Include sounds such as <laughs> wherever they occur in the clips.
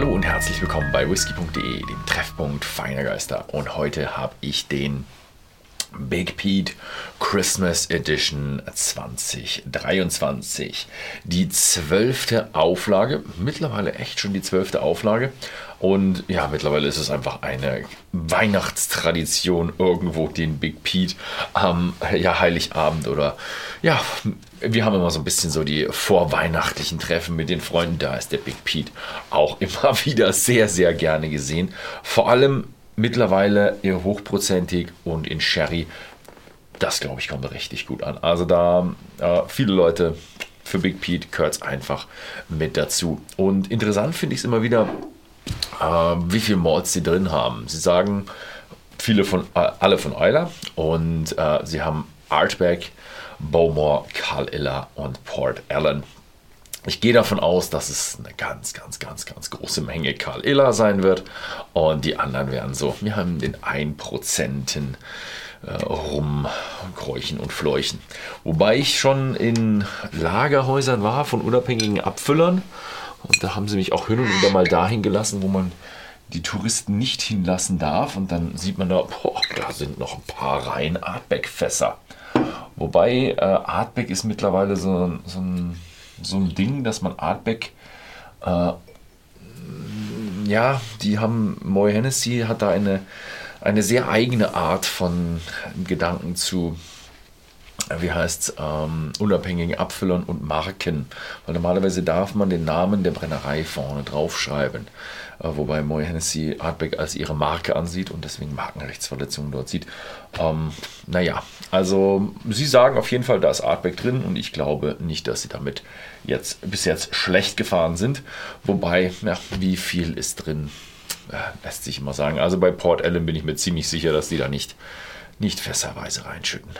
Hallo und herzlich willkommen bei whisky.de, dem Treffpunkt feiner Geister. Und heute habe ich den Big Pete Christmas Edition 2023. Die zwölfte Auflage, mittlerweile echt schon die zwölfte Auflage. Und ja, mittlerweile ist es einfach eine Weihnachtstradition, irgendwo den Big Pete am ja, Heiligabend oder ja, wir haben immer so ein bisschen so die vorweihnachtlichen Treffen mit den Freunden. Da ist der Big Pete auch <laughs> immer wieder sehr, sehr gerne gesehen. Vor allem mittlerweile eher hochprozentig und in Sherry. Das glaube ich kommt richtig gut an. Also da äh, viele Leute für Big Pete gehört es einfach mit dazu. Und interessant finde ich es immer wieder, äh, wie viel Malts sie drin haben. Sie sagen viele von äh, alle von Euler und äh, sie haben Artback, Bowmore, Carl Iller und Port Allen. Ich gehe davon aus, dass es eine ganz, ganz, ganz, ganz große Menge Karl Iller sein wird. Und die anderen werden so, wir haben den 1% äh, rumkräuchen und fleuchen. Wobei ich schon in Lagerhäusern war von unabhängigen Abfüllern. Und da haben sie mich auch hin und wieder mal dahin gelassen, wo man die Touristen nicht hinlassen darf. Und dann sieht man da, boah, da sind noch ein paar rein Artback-Fässer. Wobei äh, Artback ist mittlerweile so, so ein so ein Ding, dass man Artback, äh, ja, die haben, Moy Hennessy hat da eine, eine sehr eigene Art von Gedanken zu, wie heißt es, ähm, unabhängigen Abfüllern und Marken. Weil normalerweise darf man den Namen der Brennerei vorne draufschreiben. Äh, wobei Moy Hennessy Artback als ihre Marke ansieht und deswegen Markenrechtsverletzungen dort sieht. Ähm, naja, also sie sagen auf jeden Fall, da ist Artback drin und ich glaube nicht, dass sie damit jetzt bis jetzt schlecht gefahren sind. Wobei, ja, wie viel ist drin, äh, lässt sich immer sagen. Also bei Port Ellen bin ich mir ziemlich sicher, dass die da nicht, nicht fässerweise reinschütten.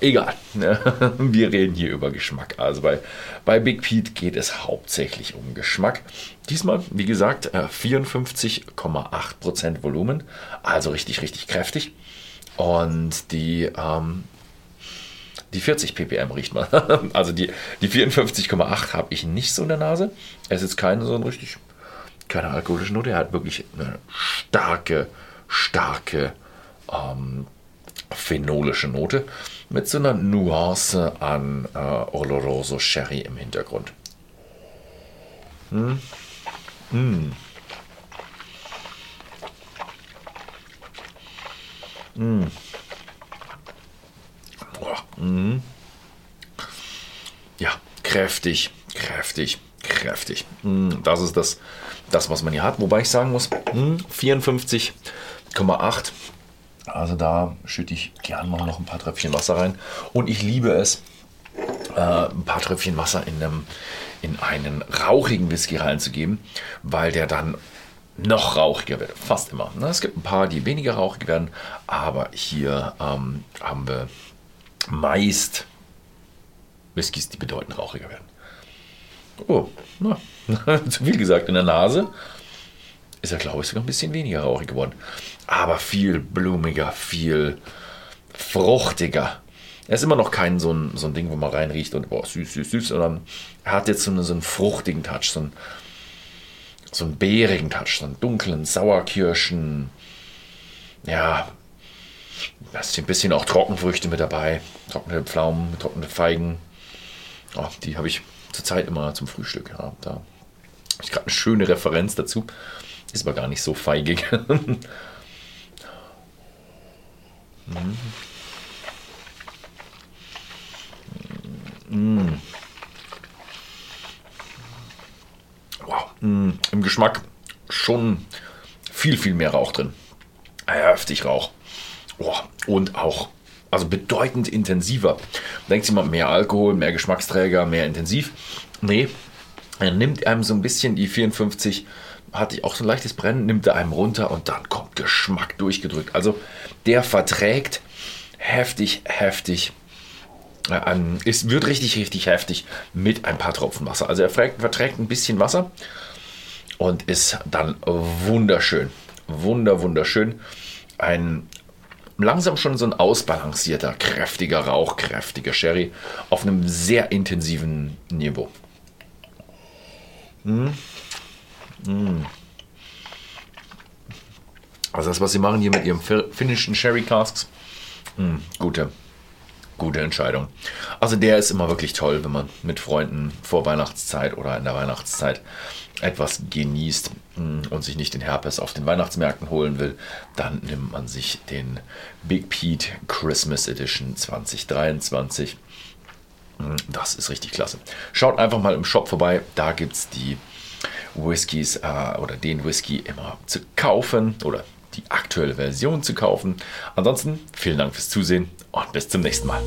Egal. <laughs> Wir reden hier über Geschmack. Also bei, bei Big Pete geht es hauptsächlich um Geschmack. Diesmal, wie gesagt, 54,8% äh, Volumen. Also richtig, richtig kräftig. Und die, ähm, die 40 ppm riecht man. <laughs> also die, die 54,8 habe ich nicht so in der Nase. Es ist keine so ein richtig, keine alkoholische Note. Er hat wirklich eine starke, starke ähm, phenolische Note mit so einer Nuance an äh, Oloroso Sherry im Hintergrund. Hm. Hm. Hm. Mhm. Ja, kräftig, kräftig, kräftig. Hm, das ist das, das, was man hier hat. Wobei ich sagen muss, 54,8 hm, also da schütte ich gern mal noch ein paar Tröpfchen Wasser rein. Und ich liebe es, äh, ein paar Tröpfchen Wasser in, einem, in einen rauchigen Whisky reinzugeben, weil der dann noch rauchiger wird. Fast immer. Es gibt ein paar, die weniger rauchig werden, aber hier ähm, haben wir meist Whiskys, die bedeutend rauchiger werden. Oh, na, <laughs> zu viel gesagt in der Nase ist er, glaube ich, sogar ein bisschen weniger rauchig geworden. Aber viel blumiger, viel fruchtiger. Er ist immer noch kein so ein, so ein Ding, wo man reinriecht und boah, süß, süß, süß, sondern er hat jetzt so, eine, so einen fruchtigen Touch, so einen, so einen beerigen Touch, so einen dunklen Sauerkirschen. Ja, da ist ein bisschen auch Trockenfrüchte mit dabei. Trockene Pflaumen, trockene Feigen. Oh, die habe ich zurzeit immer zum Frühstück. Ja, da habe ich gerade eine schöne Referenz dazu. Ist aber gar nicht so feigig. mm. Wow. Mm. Im Geschmack schon viel, viel mehr Rauch drin. Heftig Rauch. Oh. Und auch, also bedeutend intensiver. Denkt mal, mehr Alkohol, mehr Geschmacksträger, mehr intensiv. Nee, er nimmt einem so ein bisschen die 54 hatte ich auch so ein leichtes Brennen, nimmt er einem runter und dann kommt Geschmack durchgedrückt. Also der verträgt heftig, heftig. Äh, es wird richtig, richtig heftig mit ein paar Tropfen Wasser. Also er verträgt ein bisschen Wasser und ist dann wunderschön. Wunder, wunderschön. Ein langsam schon so ein ausbalancierter, kräftiger Rauch, kräftiger Sherry auf einem sehr intensiven Niveau. Hm. Mm. Also das, was sie machen hier mit ihrem finnischen Sherry Casks, mm, gute, gute Entscheidung. Also der ist immer wirklich toll, wenn man mit Freunden vor Weihnachtszeit oder in der Weihnachtszeit etwas genießt mm, und sich nicht den Herpes auf den Weihnachtsmärkten holen will, dann nimmt man sich den Big Pete Christmas Edition 2023. Mm, das ist richtig klasse. Schaut einfach mal im Shop vorbei, da gibt es die Whiskys äh, oder den Whisky immer zu kaufen oder die aktuelle Version zu kaufen. Ansonsten vielen Dank fürs Zusehen und bis zum nächsten Mal.